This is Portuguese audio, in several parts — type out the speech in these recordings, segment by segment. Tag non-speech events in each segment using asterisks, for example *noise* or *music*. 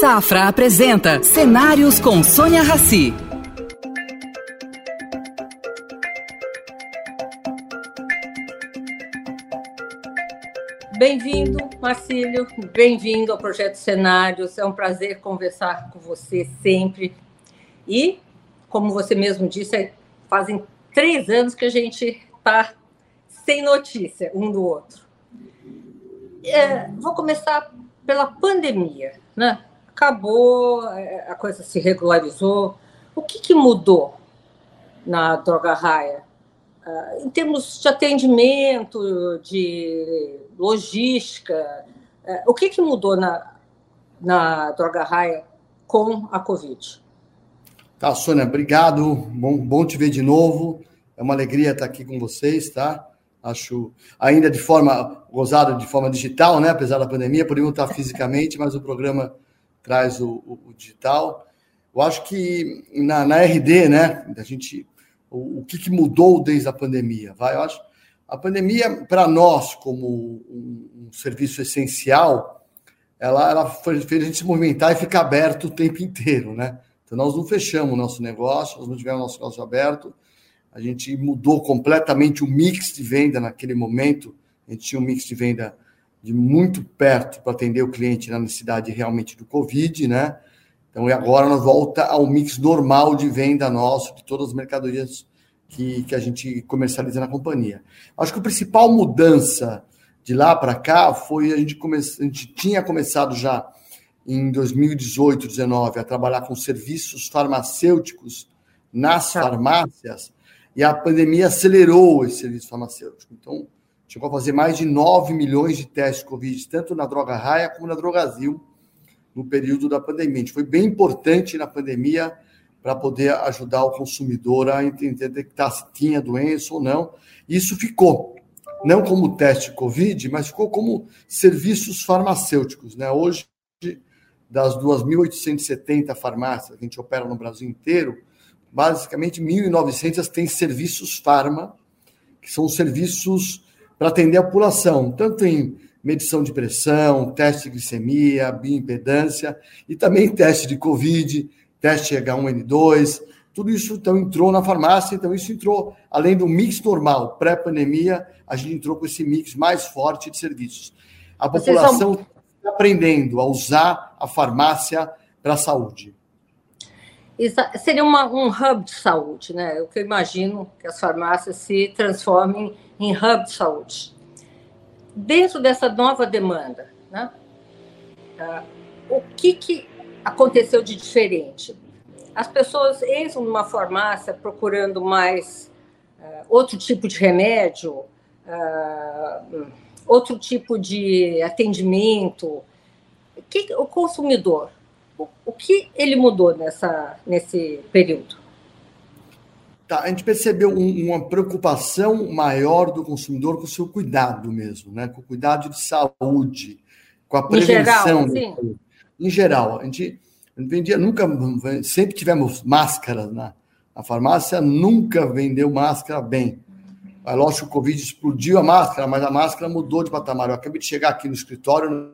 Safra apresenta Cenários com Sônia Rassi. Bem-vindo, Marcílio. Bem-vindo ao Projeto Cenários. É um prazer conversar com você sempre. E, como você mesmo disse, fazem três anos que a gente está sem notícia um do outro. É, vou começar pela pandemia, né? Acabou, é, a coisa se regularizou. O que, que mudou na Droga Raia? Uh, em termos de atendimento, de logística, uh, o que, que mudou na, na Droga Raia com a Covid? Tá, Sônia, obrigado. Bom, bom te ver de novo. É uma alegria estar aqui com vocês, tá? Acho ainda de forma gozada, de forma digital, né? Apesar da pandemia, podemos estar fisicamente, mas o programa traz o, o, o digital. Eu acho que na, na RD, né? A gente, o, o que, que, mudou desde a pandemia? Vai, eu acho. A pandemia, para nós, como um, um, serviço essencial, ela, ela fez a gente se movimentar e ficar aberto o tempo inteiro, né? Então, nós não fechamos o nosso negócio, nós não tivemos nosso negócio aberto, a gente mudou completamente o mix de venda naquele momento. A gente tinha um mix de venda de muito perto para atender o cliente na necessidade realmente do Covid, né? Então, e agora nós volta ao mix normal de venda nosso, de todas as mercadorias que, que a gente comercializa na companhia. Acho que a principal mudança de lá para cá foi a gente, come... a gente tinha começado já em 2018, 2019 a trabalhar com serviços farmacêuticos nas tá. farmácias e a pandemia acelerou esse serviço farmacêutico. Então, chegou a fazer mais de 9 milhões de testes de Covid, tanto na Droga Raia como na Drogazil, no período da pandemia. A gente foi bem importante na pandemia para poder ajudar o consumidor a entender detectar se tinha doença ou não. Isso ficou, não como teste Covid, mas ficou como serviços farmacêuticos. Né? Hoje, das 2.870 farmácias que a gente opera no Brasil inteiro, basicamente 1.900 têm serviços farma, que são serviços para atender a população, tanto em medição de pressão, teste de glicemia, bioimpedância e também teste de Covid, teste H1N2, tudo isso então entrou na farmácia, então isso entrou, além do mix normal, pré-pandemia, a gente entrou com esse mix mais forte de serviços. A população está aprendendo a usar a farmácia para a saúde seria uma, um hub de saúde, né? O que eu imagino que as farmácias se transformem em hub de saúde. Dentro dessa nova demanda, né? Uh, o que, que aconteceu de diferente? As pessoas entram numa farmácia procurando mais uh, outro tipo de remédio, uh, outro tipo de atendimento. Que, o consumidor o que ele mudou nessa, nesse período? Tá, a gente percebeu um, uma preocupação maior do consumidor com o seu cuidado mesmo, né? com o cuidado de saúde, com a prevenção. Em geral, sim. Em geral a gente, a gente vendia, nunca, sempre tivemos máscaras na, na farmácia, nunca vendeu máscara bem. É lógico que o Covid explodiu a máscara, mas a máscara mudou de patamar. Eu acabei de chegar aqui no escritório,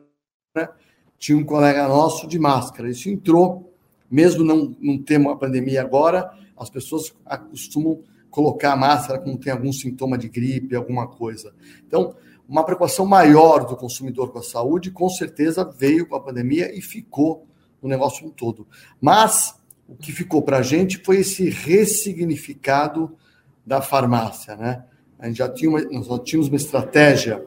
né? Tinha um colega nosso de máscara. Isso entrou, mesmo não, não tendo a pandemia agora, as pessoas acostumam colocar a máscara quando tem algum sintoma de gripe, alguma coisa. Então, uma preocupação maior do consumidor com a saúde, com certeza veio com a pandemia e ficou no negócio todo. Mas o que ficou para a gente foi esse ressignificado da farmácia, né? A gente já tinha uma, nós já tínhamos uma estratégia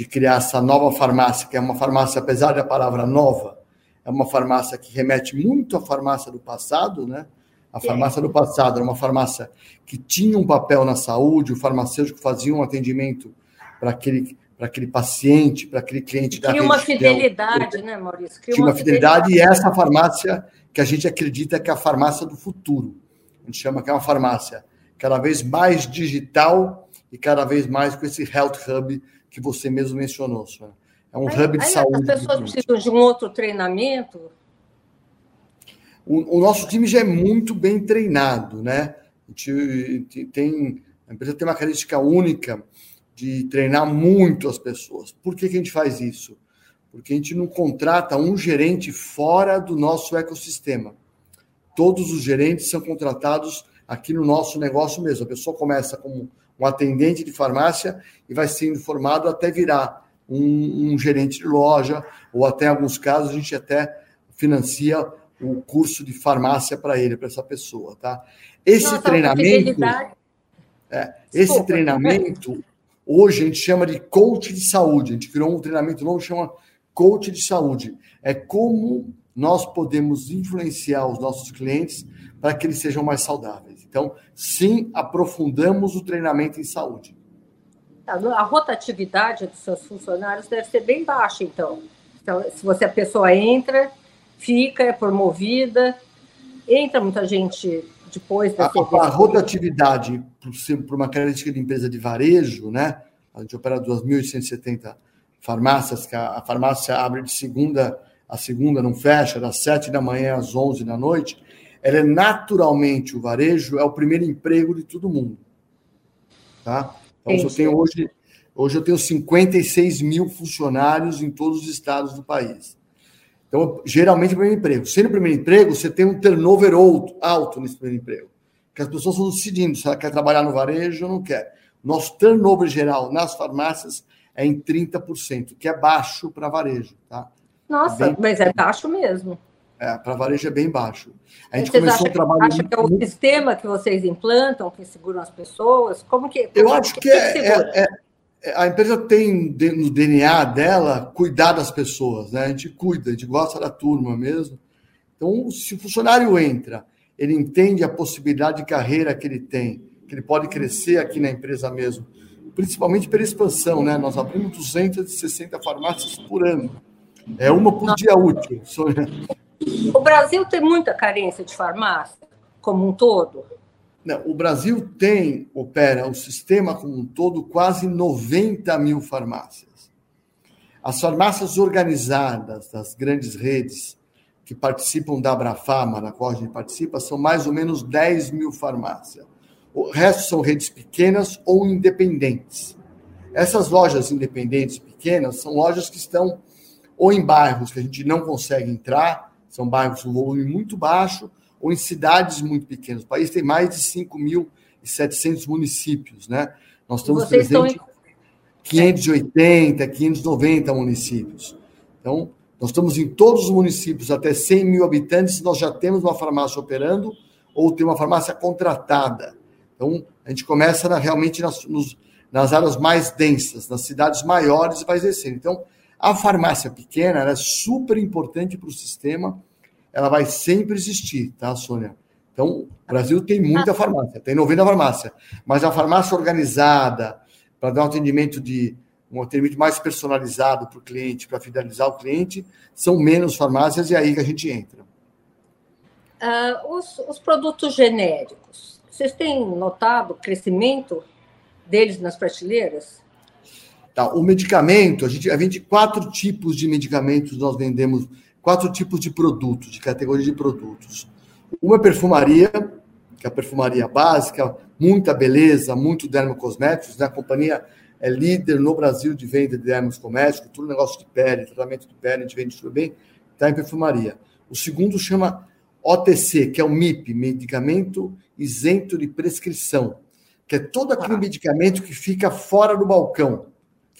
de criar essa nova farmácia, que é uma farmácia, apesar da palavra nova, é uma farmácia que remete muito à farmácia do passado, né? A farmácia do passado era uma farmácia que tinha um papel na saúde, o farmacêutico fazia um atendimento para aquele, para aquele paciente, para aquele cliente da Tinha uma fidelidade, né, Maurício? Tinha uma, uma fidelidade, fidelidade, e essa farmácia que a gente acredita que é a farmácia do futuro. A gente chama que é uma farmácia cada vez mais digital e cada vez mais com esse health hub que você mesmo mencionou, senhora. É um aí, hub de aí saúde. As pessoas precisam de um outro treinamento? O, o, nosso time já é muito bem treinado, né? A gente tem, a empresa tem uma característica única de treinar muito as pessoas. Por que, que a gente faz isso? porque a gente não contrata um gerente fora do nosso ecossistema. Todos os gerentes são contratados aqui no nosso negócio mesmo. A pessoa começa como um atendente de farmácia e vai sendo formado até virar um, um gerente de loja, ou até em alguns casos a gente até financia o curso de farmácia para ele, para essa pessoa, tá? Esse Nossa, treinamento, é, esse treinamento hoje a gente chama de coach de saúde. A gente criou um treinamento novo que chama coach de saúde. É como nós podemos influenciar os nossos clientes para que eles sejam mais saudáveis. Então, sim, aprofundamos o treinamento em saúde. A rotatividade dos seus funcionários deve ser bem baixa, então. Então, se você a pessoa entra, fica, é promovida, entra muita gente depois da a, a rotatividade para uma característica de empresa de varejo, né? A gente opera 2.870 farmácias, que a, a farmácia abre de segunda a segunda, não fecha, das 7 da manhã às 11 da noite. Ela é naturalmente, o varejo é o primeiro emprego de todo mundo. Tá? Então, eu tenho hoje, hoje eu tenho 56 mil funcionários em todos os estados do país. Então, geralmente, primeiro emprego. Sendo primeiro emprego, você tem um turnover alto nesse primeiro emprego. Porque as pessoas estão decidindo se ela quer trabalhar no varejo ou não quer. Nosso turnover geral nas farmácias é em 30%, que é baixo para varejo. Tá? Nossa, bem... mas é baixo mesmo. É, para varejo é bem baixo. A gente vocês começou um trabalho. Acha que é o sistema que vocês implantam, que seguram as pessoas? Como que. Como Eu acho que, que é, é, é, a empresa tem no DNA dela cuidar das pessoas, né? A gente cuida, a gente gosta da turma mesmo. Então, se o funcionário entra, ele entende a possibilidade de carreira que ele tem, que ele pode crescer aqui na empresa mesmo, principalmente pela expansão, né? Nós abrimos 260 farmácias por ano. É uma por dia útil. O Brasil tem muita carência de farmácia, como um todo? Não, o Brasil tem, opera o sistema como um todo, quase 90 mil farmácias. As farmácias organizadas das grandes redes que participam da Abrafama, na qual a gente participa, são mais ou menos 10 mil farmácias. O resto são redes pequenas ou independentes. Essas lojas independentes pequenas são lojas que estão ou em bairros que a gente não consegue entrar, são bairros com volume muito baixo, ou em cidades muito pequenas. O país tem mais de 5.700 municípios, né? Nós estamos presentes em 580, 590 municípios. Então, nós estamos em todos os municípios, até 100 mil habitantes, nós já temos uma farmácia operando ou tem uma farmácia contratada. Então, a gente começa na, realmente nas, nos, nas áreas mais densas, nas cidades maiores e vai descendo. Então, a farmácia pequena é super importante para o sistema, ela vai sempre existir, tá, Sônia? Então, o Brasil tem muita farmácia, tem 90 farmácia, mas a farmácia organizada, para dar um atendimento de um atendimento mais personalizado para o cliente, para fidelizar o cliente, são menos farmácias e é aí que a gente entra. Uh, os, os produtos genéricos, vocês têm notado o crescimento deles nas prateleiras? Tá, o medicamento, a gente vende quatro tipos de medicamentos, nós vendemos quatro tipos de produtos, de categoria de produtos. Uma é perfumaria, que é a perfumaria básica, muita beleza, muito dermocosméticos, né? A companhia é líder no Brasil de venda de dermocosméticos, tudo negócio de pele, tratamento de pele, a gente vende tudo bem, está em perfumaria. O segundo chama OTC, que é o MIP, medicamento isento de prescrição, que é todo aquele ah. medicamento que fica fora do balcão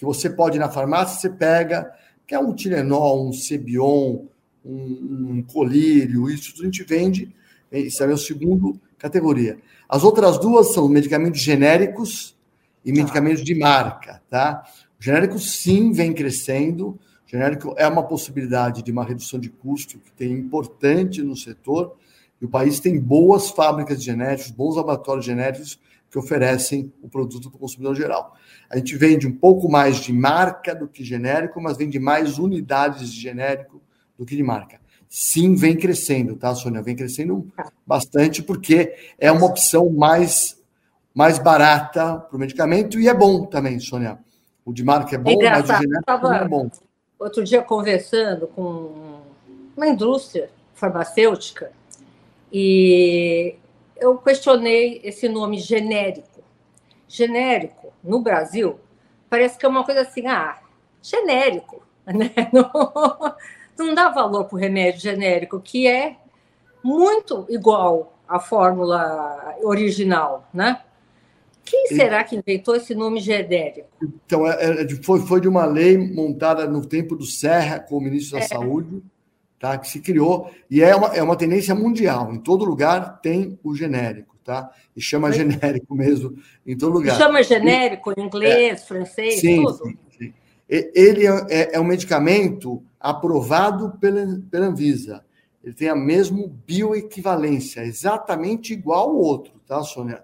que você pode ir na farmácia, você pega, que é um Tilenol, um Cebion, um, um colírio, isso a gente vende, isso é a segunda categoria. As outras duas são medicamentos genéricos e tá. medicamentos de marca, tá? O genérico sim vem crescendo, genérico é uma possibilidade de uma redução de custo que tem importante no setor, e o país tem boas fábricas de genéricos, bons laboratórios genéricos que oferecem o produto para o consumidor geral. A gente vende um pouco mais de marca do que genérico, mas vende mais unidades de genérico do que de marca. Sim, vem crescendo, tá, Sônia? Vem crescendo bastante, porque é uma opção mais, mais barata para o medicamento e é bom também, Sônia. O de marca é bom, é mas o genérico também é bom. Outro dia conversando com uma indústria farmacêutica e eu questionei esse nome genérico. Genérico no Brasil, parece que é uma coisa assim, ah, genérico. *laughs* né? Não, não dá valor para o remédio genérico, que é muito igual à fórmula original, né? Quem será que inventou esse nome genérico? Então, é, é, foi, foi de uma lei montada no tempo do Serra, com o ministro da é. Saúde, tá? que se criou, e é uma, é uma tendência mundial. Em todo lugar tem o genérico, tá? E chama genérico mesmo, em todo lugar. E chama genérico em inglês, é, francês, sim, tudo? Sim, sim. Ele é, é, é um medicamento aprovado pela, pela Anvisa. Ele tem a mesma bioequivalência, exatamente igual ao outro, tá, Sônia?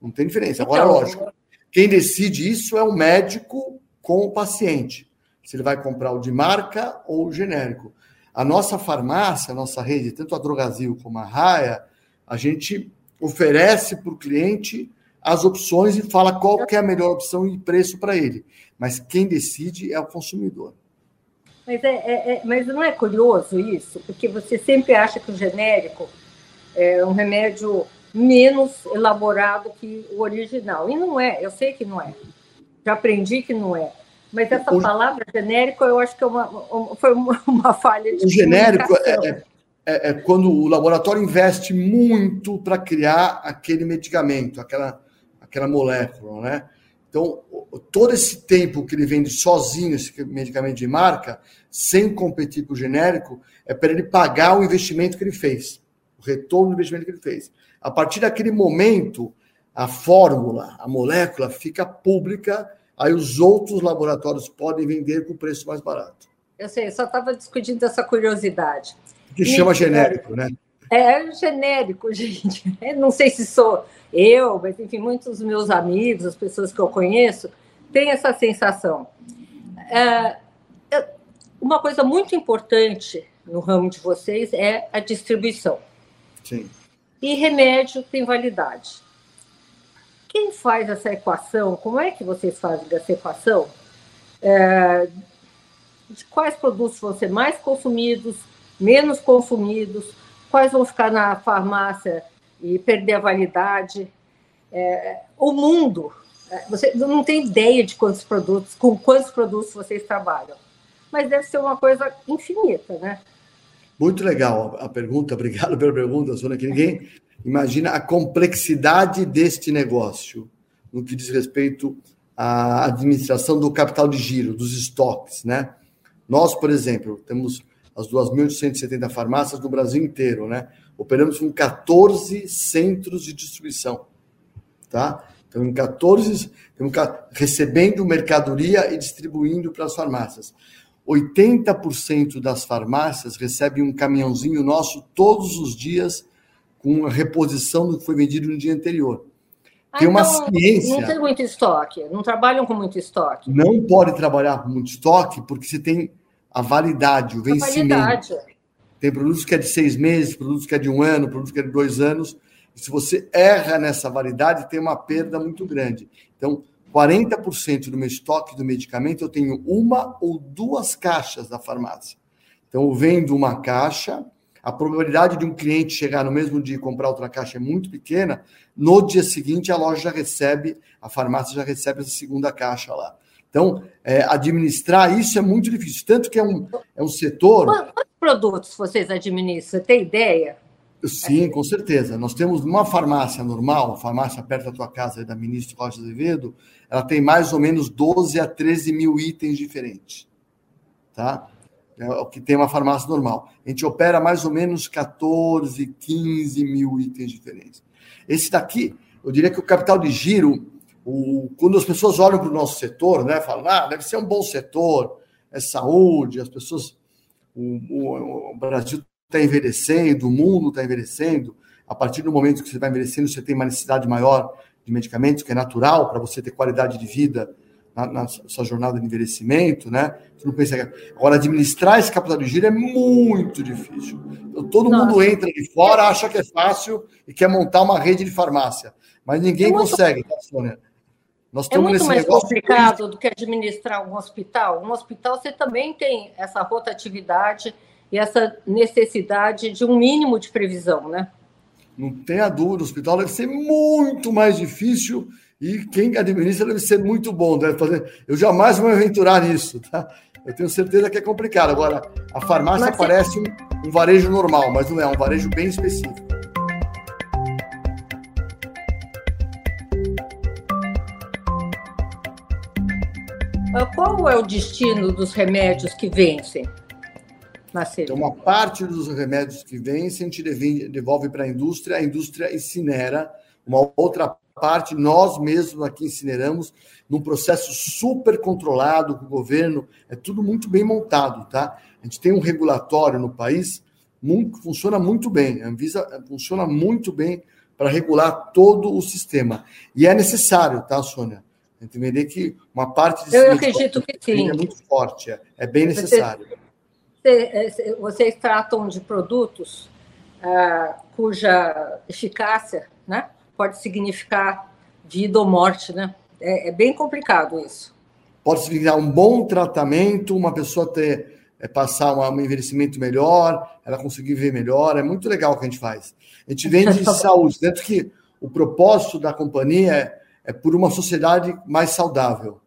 Não tem diferença. Agora, então, lógico, quem decide isso é o médico com o paciente. Se ele vai comprar o de marca ou o genérico. A nossa farmácia, a nossa rede, tanto a Drogazil como a Raia, a gente oferece para o cliente as opções e fala qual é a melhor opção e preço para ele. Mas quem decide é o consumidor. Mas, é, é, é, mas não é curioso isso? Porque você sempre acha que o genérico é um remédio menos elaborado que o original. E não é, eu sei que não é. Já aprendi que não é. Mas essa o, palavra genérico, eu acho que é uma, foi uma, *laughs* uma falha de. O genérico é, é, é, é, quando o laboratório investe muito para criar aquele medicamento, aquela, aquela molécula, né? Então, todo esse tempo que ele vende sozinho esse medicamento de marca, sem competir com o genérico, é para ele pagar o investimento que ele fez, o retorno do investimento que ele fez. A partir daquele momento, a fórmula, a molécula fica pública, aí os outros laboratórios podem vender com preço mais barato. Eu sei, só estava discutindo essa curiosidade. Que chama genérico, né? É genérico, *laughs* gente. Eu não sei se sou eu, mas enfim, muitos dos meus amigos, as pessoas que eu conheço, têm essa sensação. É, uma coisa muito importante no ramo de vocês é a distribuição. Sim e remédio tem validade. Quem faz essa equação? Como é que vocês fazem essa equação? É, de quais produtos vão ser mais consumidos, menos consumidos, quais vão ficar na farmácia e perder a validade? É, o mundo, é, você não tem ideia de quantos produtos, com quantos produtos vocês trabalham, mas deve ser uma coisa infinita, né? Muito legal a pergunta, *laughs* obrigado pela pergunta, Sônia, que ninguém imagina a complexidade deste negócio no que diz respeito à administração do capital de giro, dos estoques, né? Nós, por exemplo, temos as 2.870 farmácias do Brasil inteiro, né? Operamos com 14 centros de distribuição, tá? Então, em 14, estamos recebendo mercadoria e distribuindo para as farmácias. 80% das farmácias recebem um caminhãozinho nosso todos os dias com a reposição do que foi vendido no dia anterior. Ah, tem uma então, ciência. Não tem muito estoque, não trabalham com muito estoque. Não pode trabalhar com muito estoque, porque você tem a validade, o vencimento. A validade. Tem produtos que é de seis meses, produtos que é de um ano, produtos que é de dois anos. E se você erra nessa validade, tem uma perda muito grande. Então, 40% do meu estoque do medicamento eu tenho uma ou duas caixas da farmácia. Então, eu vendo uma caixa, a probabilidade de um cliente chegar no mesmo dia e comprar outra caixa é muito pequena. No dia seguinte, a loja já recebe, a farmácia já recebe essa segunda caixa lá. Então, é, administrar isso é muito difícil. Tanto que é um, é um setor. Quantos produtos vocês administram? Você tem ideia? Sim, com certeza. Nós temos uma farmácia normal, farmácia perto da tua casa, da Ministro Rocha Azevedo, ela tem mais ou menos 12 a 13 mil itens diferentes. Tá? É o que tem uma farmácia normal. A gente opera mais ou menos 14, 15 mil itens diferentes. Esse daqui, eu diria que o capital de giro, o, quando as pessoas olham para o nosso setor, né, falam, ah, deve ser um bom setor, é saúde, as pessoas. O, o, o Brasil está envelhecendo, o mundo está envelhecendo. A partir do momento que você vai envelhecendo, você tem uma necessidade maior de medicamentos, que é natural para você ter qualidade de vida na, na, sua jornada de envelhecimento, né? Você não pensa que... Agora, administrar esse capital de giro é muito difícil. Então, todo Nossa. mundo entra de fora, acha que é fácil e quer montar uma rede de farmácia. Mas ninguém é muito... consegue, tá, Sônia? Nós é muito mais complicado do que administrar um hospital. Um hospital você também tem essa rotatividade e essa necessidade de um mínimo de previsão, né? Não tenha dúvida, o hospital deve ser muito mais difícil e quem administra deve ser muito bom. Deve fazer... Eu jamais vou me aventurar nisso, tá? eu tenho certeza que é complicado. Agora, a farmácia mas parece um, um varejo normal, mas não é, é um varejo bem específico. Ah, qual é o destino dos remédios que vencem? Então, uma parte dos remédios que vencem a gente devolve para a indústria, a indústria incinera, uma outra parte nós mesmos aqui incineramos num processo super controlado com o governo, é tudo muito bem montado, tá? A gente tem um regulatório no país muito, funciona muito bem, a Anvisa funciona muito bem para regular todo o sistema. E é necessário, tá, Sônia? Entender que uma parte desse Eu acredito que sim. é muito forte, é, é bem necessário. Você, vocês tratam de produtos ah, cuja eficácia né, pode significar vida ou morte, né? É, é, bem complicado isso. Pode significar um bom tratamento, uma pessoa ter é, passar um envelhecimento melhor, ela conseguir ver melhor. É muito legal o que a gente faz. A gente vende *laughs* saúde, dentro que o propósito da companhia é, é por uma sociedade mais saudável.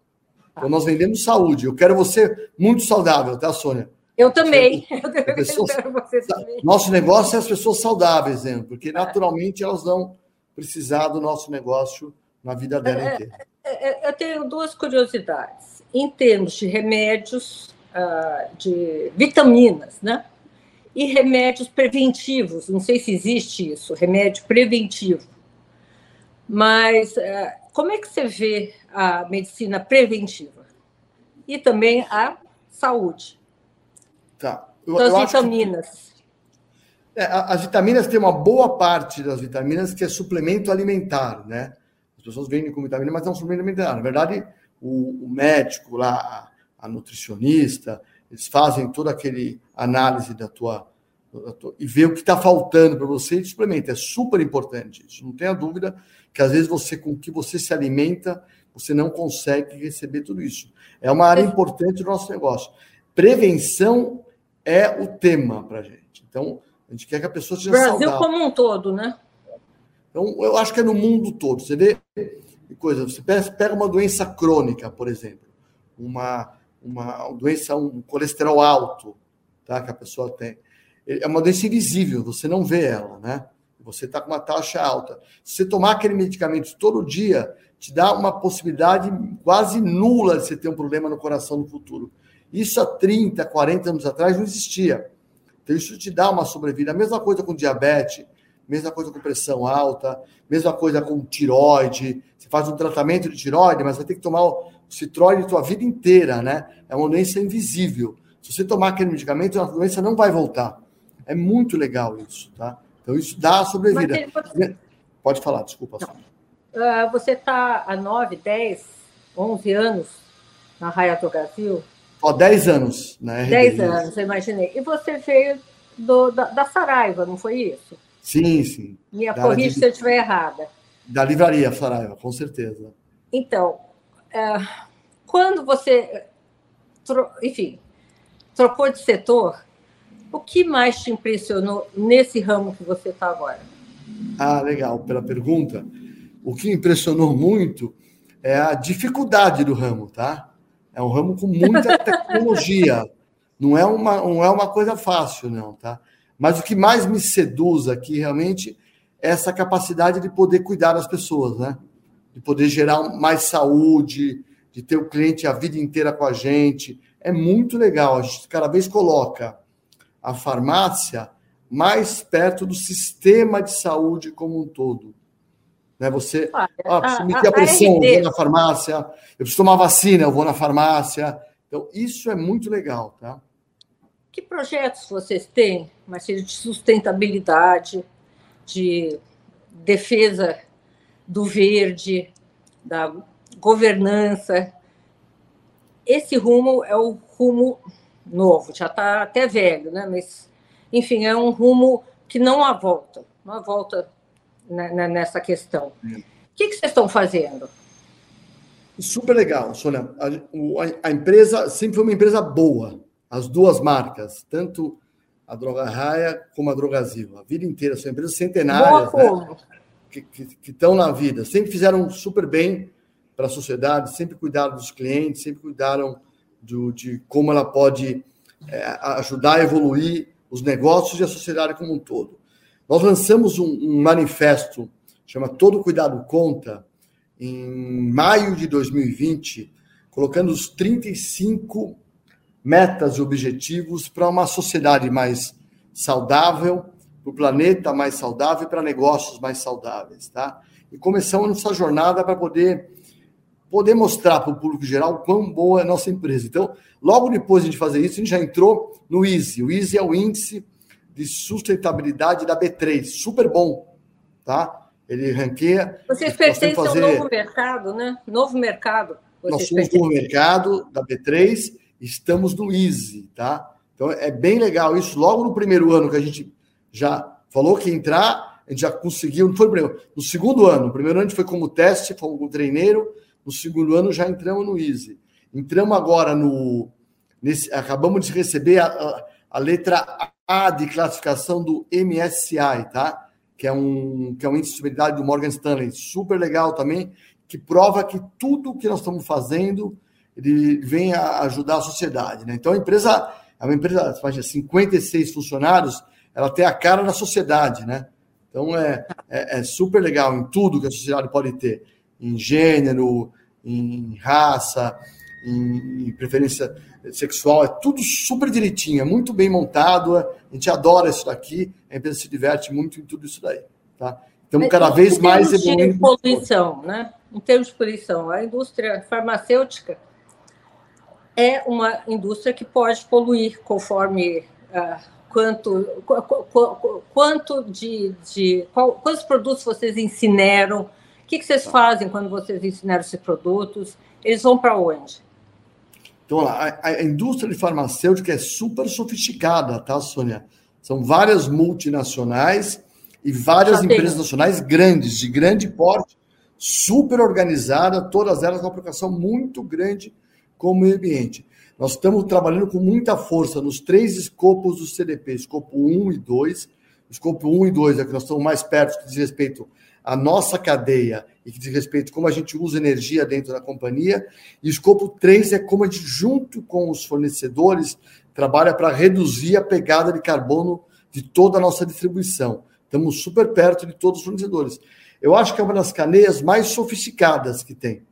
Então, nós vendemos saúde. Eu quero você muito saudável, tá, Sônia? Eu também. *laughs* Eu pessoas, você também. Nosso negócio é as pessoas saudáveis, né? porque naturalmente elas vão precisar do nosso negócio na vida dela é, inteira. É, é, eu tenho duas curiosidades. Em termos de remédios, ah, de vitaminas, né? E remédios preventivos. Não sei se existe isso, remédio preventivo. Mas ah, como é que você vê a medicina preventiva? E também a saúde. Tá. Eu, então, as vitaminas. É, as vitaminas tem uma boa parte das vitaminas que é suplemento alimentar, né? As pessoas vendem com vitamina, mas é um suplemento alimentar. Na verdade, o, o médico lá, a, a, nutricionista, eles fazem toda aquele análise da tua, da tua e vê o que está faltando para você e suplementa. É super importante isso. Não tenha dúvida que às vezes você, com o que você se alimenta, você não consegue receber tudo isso. É uma área importante do nosso negócio. Prevenção é o tema para gente. Então, a gente quer que a pessoa seja Brasil saudável. como um todo, né? Então, eu acho que é no mundo todo. Você vê coisa, você pega uma doença crônica, por exemplo, uma, uma doença, um colesterol alto, tá, que a pessoa tem. É uma doença invisível, você não vê ela, né? Você está com uma taxa alta. Se você tomar aquele medicamento todo dia, te dá uma possibilidade quase nula de você ter um problema no coração no futuro. Isso há 30, 40 anos atrás não existia. Então, isso te dá uma sobrevida. A mesma coisa com diabetes, mesma coisa com pressão alta, mesma coisa com tiroide. Você faz um tratamento de tiroide, mas vai ter que tomar o citroide a tua vida inteira, né? É uma doença invisível. Se você tomar aquele medicamento, a doença não vai voltar. É muito legal isso, tá? Então, isso dá a sobrevida. Pode... pode falar, desculpa. Uh, você está há 9, 10, 11 anos na Raia do Brasil? Ó, 10 anos, né? 10 anos, eu imaginei. E você veio do, da, da Saraiva, não foi isso? Sim, sim. Me corrija se eu estiver errada. Da livraria Saraiva, com certeza. Então, é, quando você, enfim, trocou de setor, o que mais te impressionou nesse ramo que você está agora? Ah, legal, pela pergunta. O que impressionou muito é a dificuldade do ramo, tá? É um ramo com muita *laughs* tecnologia. não é uma, não é uma coisa fácil, não, tá? Mas o que mais me seduz aqui realmente é essa capacidade de poder cuidar das pessoas, né? De poder gerar mais saúde, de ter o cliente a vida inteira com a gente. É muito legal. A gente cada vez coloca a farmácia mais perto do sistema de saúde como um todo. Né? Você, ah, preciso meter a pressão, eu vou na farmácia. Eu preciso tomar vacina, eu vou na farmácia. Então, isso é muito legal, tá? Que projetos vocês têm, Marcelo, de sustentabilidade, de defesa do verde, da governança? Esse rumo é o rumo novo, já está até velho, né? Mas, enfim, é um rumo que não há volta, não há volta nessa questão. O que, que vocês estão fazendo? Super legal, Sônia. A, a, empresa sempre foi uma empresa boa as duas marcas, tanto a Droga Raia como a Drogazil. A vida inteira, são empresas centenárias né? que, que, que estão na vida. Sempre fizeram super bem para a sociedade, sempre cuidaram dos clientes, sempre cuidaram do, de como ela pode é, ajudar a evoluir os negócios e a sociedade como um todo. Nós lançamos um, um manifesto, chama Todo Cuidado Conta, em maio de 2020, colocando os 35 metas e objetivos para uma sociedade mais saudável, para o planeta mais saudável e para negócios mais saudáveis, tá? E começamos nossa jornada para poder poder mostrar para o público geral quão boa é a nossa empresa. Então, logo depois de fazer isso, a gente já entrou no Easy. O Easy é o índice de sustentabilidade da B3, super bom, tá? Ele ranqueia. Vocês pertencem fazer... ao novo mercado, né? Novo mercado. Nós somos no mercado da B3, estamos no Easy, tá? Então é bem legal isso. Logo no primeiro ano que a gente já falou que entrar, a gente já conseguiu, não foi no primeiro, no segundo ano. No primeiro ano a gente foi como teste, fomos como treineiro, no segundo ano já entramos no Easy. Entramos agora no. Nesse, acabamos de receber a, a, a letra A de classificação do MSCI, tá? Que é um, que é um índice de estabilidade do Morgan Stanley, super legal também, que prova que tudo que nós estamos fazendo ele vem a ajudar a sociedade. Né? Então a empresa é uma empresa, faz 56 funcionários, ela tem a cara da sociedade, né? Então é, é, é super legal em tudo que a sociedade pode ter em gênero, em raça, em, em preferência sexual, é tudo super direitinho, é muito bem montado, a gente adora isso daqui, a empresa se diverte muito em tudo isso daí, tá? Então, cada vez mais evoluindo. Em poluição, né? Em termos de poluição, a indústria farmacêutica é uma indústria que pode poluir conforme uh, quanto, quanto de, de qual, quantos produtos vocês incineram, que, que vocês fazem quando vocês ensinam esses produtos? Eles vão para onde? Então, a, a, indústria de farmacêutica é super sofisticada, tá, Sônia? São várias multinacionais e várias empresas nacionais grandes, de grande porte, super organizada, todas elas com uma preocupação muito grande com o meio ambiente. Nós estamos trabalhando com muita força nos três escopos do CDP, escopo 1 e 2. Escopo 1 e 2 é que nós estamos mais perto que diz respeito a nossa cadeia e que diz respeito a como a gente usa energia dentro da companhia. E o escopo 3 é como a gente, junto com os fornecedores, trabalha para reduzir a pegada de carbono de toda a nossa distribuição. Estamos super perto de todos os fornecedores. Eu acho que é uma das caneias mais sofisticadas que tem.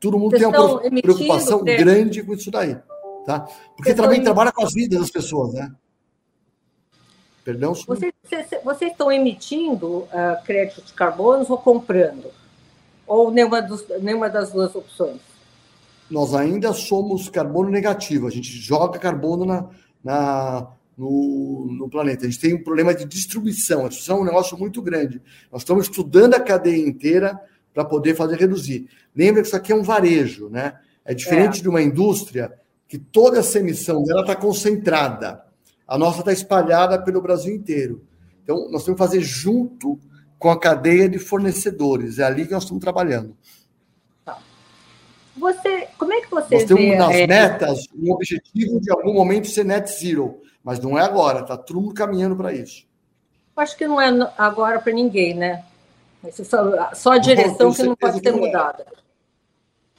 Todo mundo Vocês tem uma preocupação grande com isso daí. Tá? Porque também trabalha com as vidas das pessoas, né? Perdão? Vocês, vocês estão emitindo uh, crédito de carbono ou comprando? Ou nenhuma, dos, nenhuma das duas opções? Nós ainda somos carbono negativo. A gente joga carbono na, na, no, no, planeta. A gente tem um problema de distribuição. A distribuição é um negócio muito grande. Nós estamos estudando a cadeia inteira para poder fazer reduzir. Lembra que isso aqui é um varejo, né? É diferente é. de uma indústria que toda essa emissão dela está concentrada. A nossa está espalhada pelo Brasil inteiro. Então, nós temos que fazer junto com a cadeia de fornecedores. É ali que nós estamos trabalhando. Tá. Você, como é que você nós vê... temos nas é... metas um objetivo de algum momento ser net zero, mas não é agora. Está todo mundo caminhando para isso. Acho que não é agora para ninguém, né? Só, só a direção que não pode ser mudada.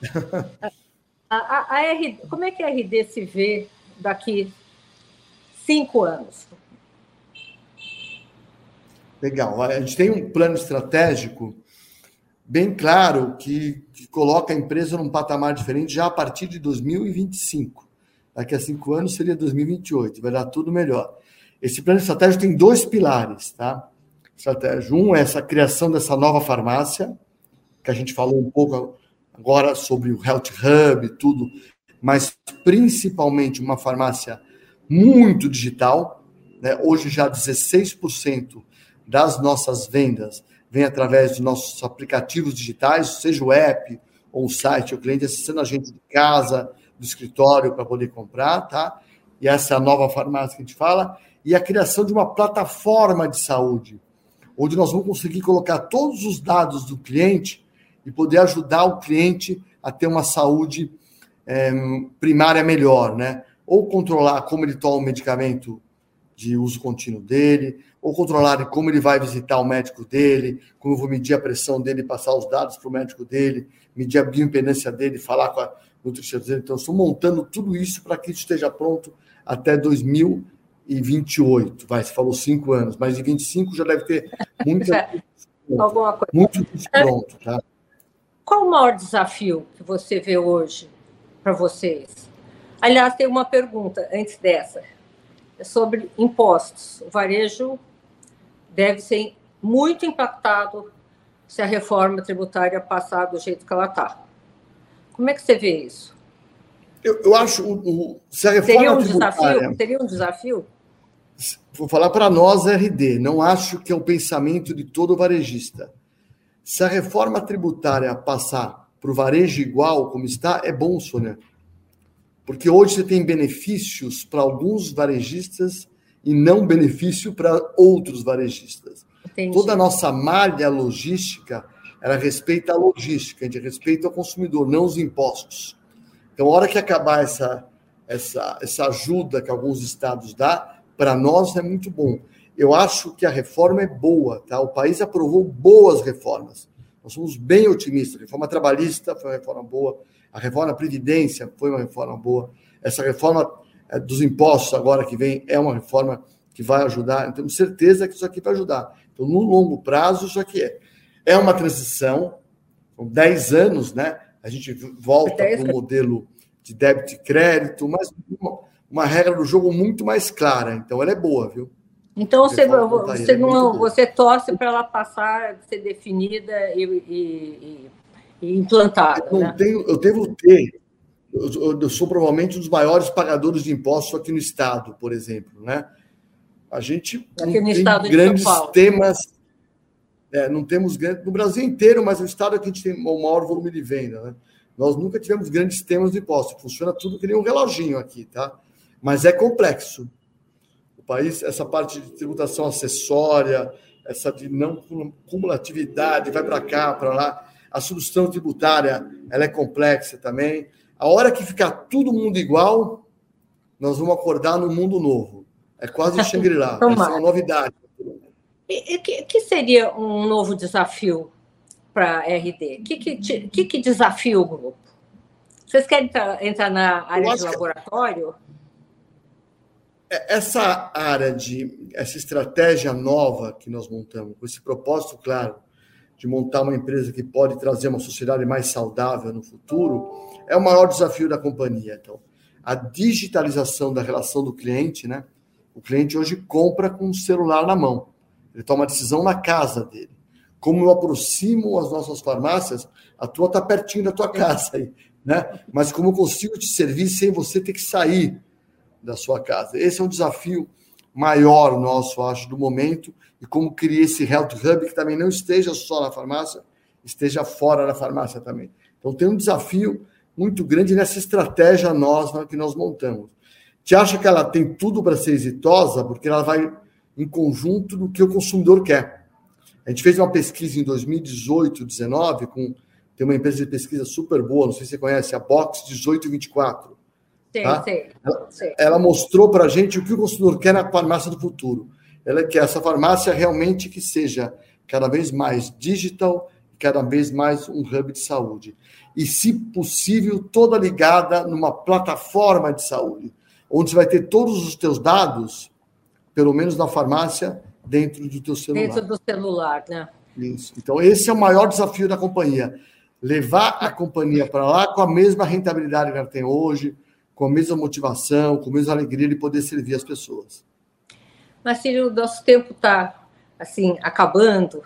*laughs* a, a, a R, como é que a RD se vê daqui cinco anos. Legal. A gente tem um plano estratégico bem claro que, que, coloca a empresa num patamar diferente já a partir de 2025. Daqui a cinco anos seria 2028, vai dar tudo melhor. Esse plano estratégico tem dois pilares, tá? Estratégia. Um é essa criação dessa nova farmácia, que a gente falou um pouco agora sobre o Health Hub e tudo, mas principalmente uma farmácia muito digital. Né? Hoje já 16% das nossas vendas vem através dos nossos aplicativos digitais, seja o app ou o site, o cliente acessando a gente de casa, do escritório para poder comprar, tá? E essa é a nova farmácia que a gente fala, e a criação de uma plataforma de saúde, onde nós vamos conseguir colocar todos os dados do cliente e poder ajudar o cliente a ter uma saúde é, primária melhor, né? Ou controlar como ele toma o medicamento de uso contínuo dele, ou controlarem como ele vai visitar o médico dele, como eu vou medir a pressão dele, passar os dados para o médico dele, medir a bioimpedância dele, falar com a nutricionista dele. Então, estou montando tudo isso para que isso esteja pronto até 2028. Vai, você falou cinco anos, mas em 25 já deve ter muita, *laughs* Alguma coisa. muito pronto. Tá? Qual o maior desafio que você vê hoje para vocês? Aliás, tem uma pergunta antes dessa é sobre impostos. O varejo deve ser muito impactado se a reforma tributária passar do jeito que ela está. Como é que você vê isso? Eu, eu acho o, o, se a reforma Seria um tributária, desafio? Seria um desafio? Vou falar para nós, RD, não acho que é o pensamento de todo varejista. Se a reforma tributária passar para o varejo igual como está, é bom, Sônia. Porque hoje você tem benefícios para alguns varejistas e não benefício para outros varejistas. Entendi. Toda a nossa malha logística, ela respeita a logística, a gente respeita o consumidor, não os impostos. Então, a hora que acabar essa, essa, essa ajuda que alguns estados dá, para nós é muito bom. Eu acho que a reforma é boa, tá? O país aprovou boas reformas. Nós somos bem otimistas. A reforma trabalhista foi uma reforma boa. A reforma da Previdência foi uma reforma boa. Essa reforma eh, dos impostos, agora que vem, é uma reforma que vai ajudar. Temos certeza que isso aqui vai ajudar. Então, no longo prazo, isso aqui é. É uma transição, com 10 anos, né? A gente volta para o modelo de débito e crédito, mas uma, uma, regra do jogo muito mais clara. Então, ela é boa, viu? Então, você, você, é não, você torce para ela passar, ser definida e, e, e implantada. Eu, né? tenho, eu devo ter. Eu, eu, sou provavelmente um dos maiores pagadores de impostos aqui no Estado, por exemplo. Né? A gente não tem grandes temas. É, não temos no Brasil inteiro, mas o estado é que a gente tem o maior volume de venda. Né? Nós nunca tivemos grandes temas de impostos. Funciona tudo que nem um reloginho aqui, tá? Mas é complexo. O país, essa parte de tributação acessória, essa de não cumulatividade, vai para cá, para lá. A solução tributária, ela é complexa também. A hora que ficar todo mundo igual, nós vamos acordar num mundo novo. É quase *laughs* Shangri-La. É uma novidade. E que, que seria um novo desafio para a RD? O que, que, que, que, desafia o grupo? Vocês querem entrar, entrar na área de laboratório? É, essa área de essa estratégia nova que nós montamos, com esse propósito claro de montar uma empresa que pode trazer uma sociedade mais saudável no futuro, é o maior desafio da companhia. Então, a digitalização da relação do cliente, né? O cliente hoje compra com o celular na mão. Ele toma a decisão na casa dele. Como eu aproximo as nossas farmácias, a tua está pertinho da tua casa aí, né? Mas como eu consigo te servir sem você ter que sair da sua casa? Esse é um desafio maior nosso, acho, do momento, e como criar esse Health Hub que também não esteja só na farmácia, esteja fora da farmácia também. Então tem um desafio muito grande nessa estratégia nós que nós montamos. Te acha que ela tem tudo para ser exitosa, porque ela vai em conjunto do que o consumidor quer. A gente fez uma pesquisa em 2018, 2019, com tem uma empresa de pesquisa super boa, não sei se você conhece, a Box 1824. Sim, tá? sim, ela, ela mostrou para a gente o que o consumidor quer na farmácia do futuro. Ela quer essa farmácia realmente que seja cada vez mais digital, cada vez mais um hub de saúde. E, se possível, toda ligada numa plataforma de saúde, onde você vai ter todos os teus dados pelo menos na farmácia, dentro do teu celular. Dentro do celular, né? Isso. Então, esse é o maior desafio da companhia. Levar a companhia para lá com a mesma rentabilidade que ela tem hoje, com a mesma motivação, com a mesma alegria de poder servir as pessoas. Mas, o nosso tempo está, assim, acabando.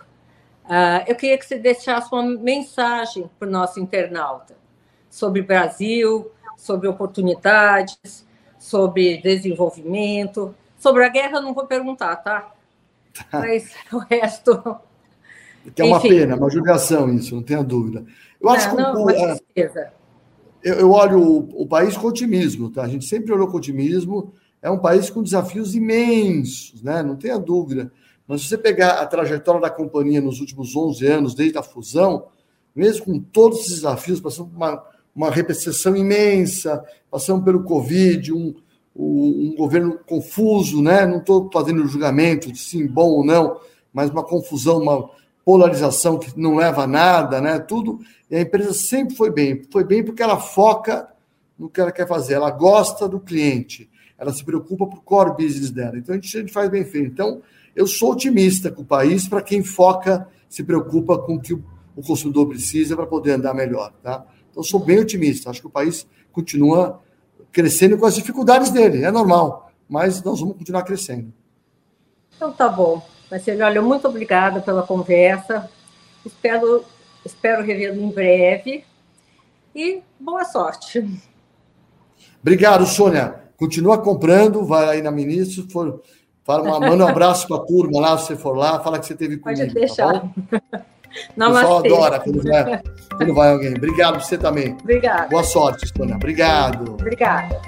Uh, eu queria que você deixasse uma mensagem para o nosso internauta sobre Brasil, sobre oportunidades, sobre desenvolvimento, Sobre a guerra não vou perguntar, tá? *laughs* Mas o resto. Que é uma Enfim. pena, uma judiação isso, não tenha dúvida. Eu acho não, que não, o, é, eu, eu, olho o, o, país com otimismo, tá? A gente sempre olhou com otimismo. É um país com desafios imensos, né? Não tenha dúvida. Mas se você pegar a trajetória da companhia nos últimos 11 anos, desde a fusão, mesmo com todos esses desafios, passando por uma, uma imensa, passando pelo Covid, um, um governo confuso, né? Não estou fazendo julgamento de sim, bom ou não, mas uma confusão, uma polarização que não leva a nada, né? Tudo. E a empresa sempre foi bem. Foi bem porque ela foca no que ela quer fazer. Ela gosta do cliente. Ela se preocupa por core business dela. Então a gente, a gente faz bem feito. Então eu sou otimista com o país para quem foca, se preocupa com o que o, o consumidor precisa para poder andar melhor, tá? Então sou bem otimista. Acho que o país continua crescendo com as dificuldades dele. É normal, mas nós vamos continuar crescendo. Então tá bom. Marcelo, olha, muito obrigada pela conversa. Espero, espero revê-lo em breve. E boa sorte. Obrigado, Sônia. Continua comprando, vai aí na ministra, for, fala uma, manda um abraço para a turma lá, se você for lá, fala que você teve comigo. Pode tá deixar. Tá *laughs* o pessoal adora quando vai, quando vai alguém. Obrigado você também. Obrigada. Boa sorte, Sônia. Obrigado. Obrigada.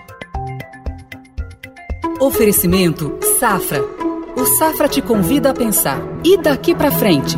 Oferecimento Safra o Safra te convida a pensar. E daqui para frente?